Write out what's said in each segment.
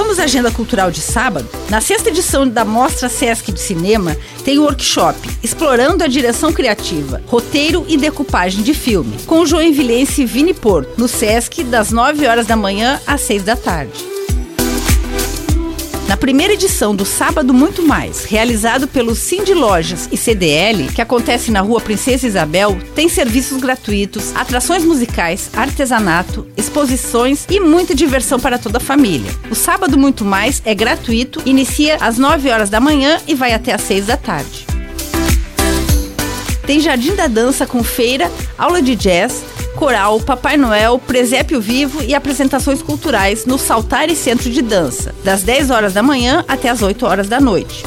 Vamos à agenda cultural de sábado? Na sexta edição da Mostra Sesc de Cinema, tem o workshop Explorando a Direção Criativa, Roteiro e Decupagem de Filme, com o joinvilense Vini Porto, no Sesc, das 9 horas da manhã às 6 da tarde. Primeira edição do Sábado Muito Mais, realizado pelo Cindy Lojas e CDL, que acontece na rua Princesa Isabel, tem serviços gratuitos, atrações musicais, artesanato, exposições e muita diversão para toda a família. O Sábado Muito Mais é gratuito, inicia às 9 horas da manhã e vai até às 6 da tarde. Tem Jardim da Dança com feira, aula de jazz, coral, Papai Noel, presépio vivo e apresentações culturais no Saltar e Centro de Dança, das 10 horas da manhã até as 8 horas da noite.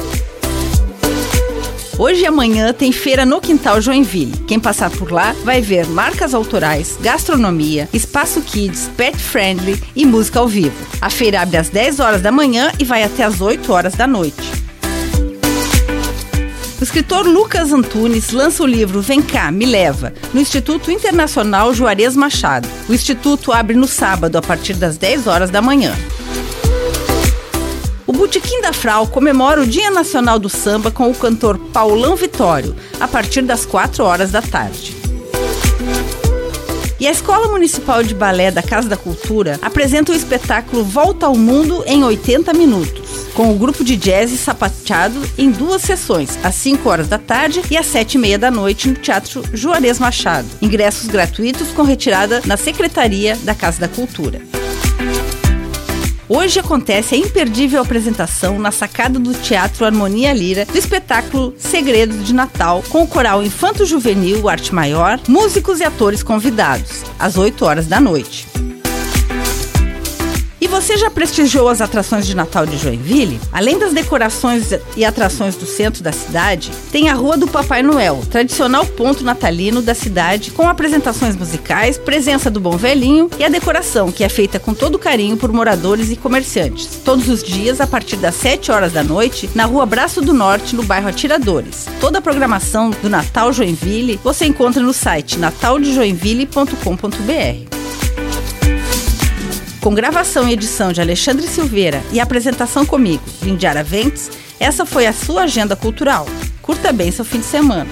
Hoje e amanhã tem feira no Quintal Joinville. Quem passar por lá vai ver marcas autorais, gastronomia, espaço kids, pet friendly e música ao vivo. A feira abre às 10 horas da manhã e vai até às 8 horas da noite. O escritor Lucas Antunes lança o livro Vem cá, me leva, no Instituto Internacional Juarez Machado. O instituto abre no sábado a partir das 10 horas da manhã. O Botequim da Frau comemora o Dia Nacional do Samba com o cantor Paulão Vitório, a partir das 4 horas da tarde. E a Escola Municipal de Balé da Casa da Cultura apresenta o espetáculo Volta ao Mundo em 80 minutos com o grupo de jazz sapateado em duas sessões, às 5 horas da tarde e às 7 e meia da noite no Teatro Juarez Machado. Ingressos gratuitos com retirada na Secretaria da Casa da Cultura. Hoje acontece a imperdível apresentação na sacada do Teatro Harmonia Lira do espetáculo Segredos de Natal, com o coral Infanto Juvenil Arte Maior, músicos e atores convidados, às 8 horas da noite. Você já prestigiou as atrações de Natal de Joinville? Além das decorações e atrações do centro da cidade, tem a Rua do Papai Noel, tradicional ponto natalino da cidade, com apresentações musicais, presença do Bom Velhinho e a decoração, que é feita com todo carinho por moradores e comerciantes. Todos os dias, a partir das 7 horas da noite, na Rua Braço do Norte, no bairro Atiradores. Toda a programação do Natal Joinville você encontra no site nataldejoinville.com.br com gravação e edição de Alexandre Silveira e apresentação comigo, Lindiara Ventes, essa foi a sua agenda cultural. Curta bem seu fim de semana.